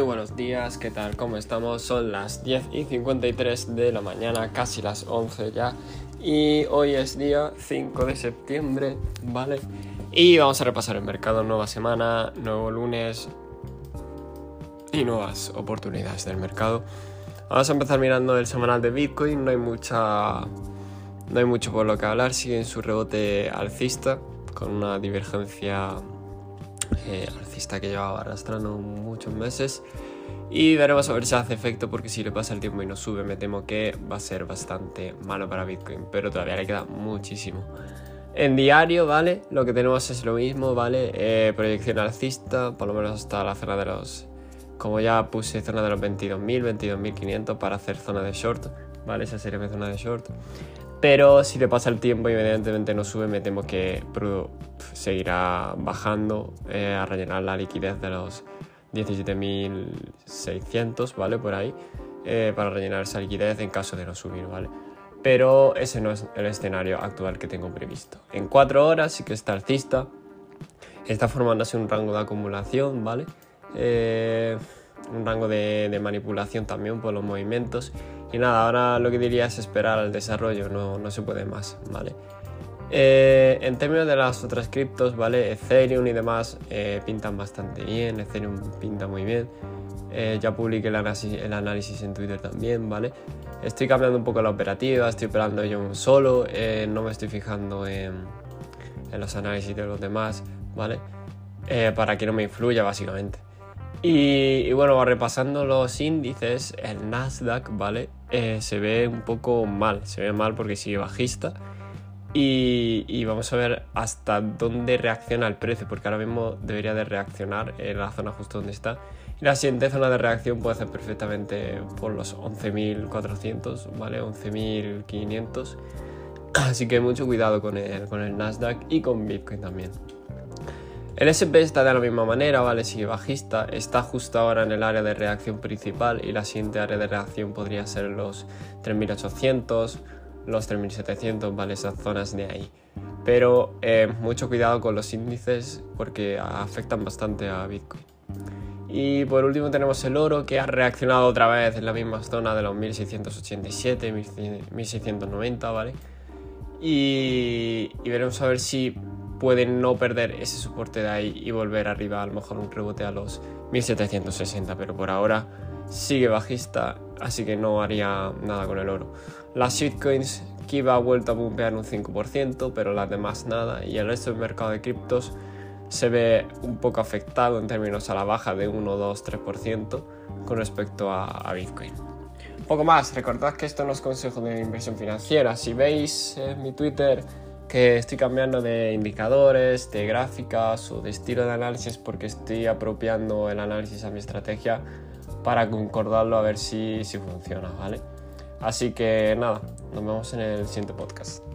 buenos días, ¿qué tal? ¿Cómo estamos? Son las 10 y 53 de la mañana, casi las 11 ya. Y hoy es día 5 de septiembre, ¿vale? Y vamos a repasar el mercado, nueva semana, nuevo lunes y nuevas oportunidades del mercado. Vamos a empezar mirando el semanal de Bitcoin, no hay mucha... No hay mucho por lo que hablar, sigue en su rebote alcista, con una divergencia eh, alcista que llevaba arrastrando muchos meses. Y veremos a ver si hace efecto porque si le pasa el tiempo y no sube me temo que va a ser bastante malo para Bitcoin, pero todavía le queda muchísimo. En diario, ¿vale? Lo que tenemos es lo mismo, ¿vale? Eh, proyección alcista, por lo menos hasta la zona de los... Como ya puse zona de los 22.000, 22.500 para hacer zona de short, ¿vale? Esa sería mi zona de short. Pero si le pasa el tiempo y evidentemente no sube, me temo que seguirá bajando eh, a rellenar la liquidez de los 17.600, ¿vale? Por ahí, eh, para rellenar esa liquidez en caso de no subir, ¿vale? Pero ese no es el escenario actual que tengo previsto. En 4 horas sí que está alcista, está formándose un rango de acumulación, ¿vale? Eh, un rango de, manipulación también por los movimientos y nada, ahora lo que diría es esperar al desarrollo, no, no se puede más, ¿vale? Eh, en términos de las otras criptos, ¿vale? Ethereum y demás eh, pintan bastante bien, Ethereum pinta muy bien. Eh, ya publiqué el análisis, el análisis, en Twitter también, ¿vale? Estoy cambiando un poco la operativa, estoy operando yo solo, no me estoy fijando en, en, los análisis de los demás, ¿vale? para que no me influya, básicamente. Y, y, bueno, repasando los índices, el Nasdaq, ¿vale? Eh, se ve un poco mal, se ve mal porque sigue bajista. Y, vamos a ver hasta dónde reacciona el precio, porque ahora mismo debería de reaccionar en la zona justo donde está. Y la siguiente zona de reacción puede ser perfectamente por los 11.400, ¿vale? 11.500. Así que mucho cuidado con el, con el Nasdaq y con Bitcoin también. El SP está de la misma manera, ¿vale? Sigue bajista, está justo ahora en el área de reacción principal y la siguiente área de reacción podría ser los 3800, los 3700, ¿vale? Esas zonas de ahí. Pero eh, mucho cuidado con los índices porque afectan bastante a Bitcoin. Y por último tenemos el oro que ha reaccionado otra vez en la misma zona de los 1687, 1690, ¿vale? Y, y veremos a ver si pueden no perder ese soporte de ahí y volver arriba, a lo mejor un rebote a los 1760, pero por ahora sigue bajista, así que no haría nada con el oro. Las shitcoins, Kiva ha vuelto a bumpear un 5%, pero las demás nada, y el resto del mercado de criptos se ve un poco afectado en términos a la baja de 1, 2, 3% con respecto a, Bitcoin. poco más, recordad que esto no es consejo de inversión financiera. Si veis en mi Twitter que estoy cambiando de indicadores, de gráficas o de estilo de análisis porque estoy apropiando el análisis a mi estrategia para concordarlo a ver si, si funciona, ¿vale? Así que nada, nos vemos en el siguiente podcast.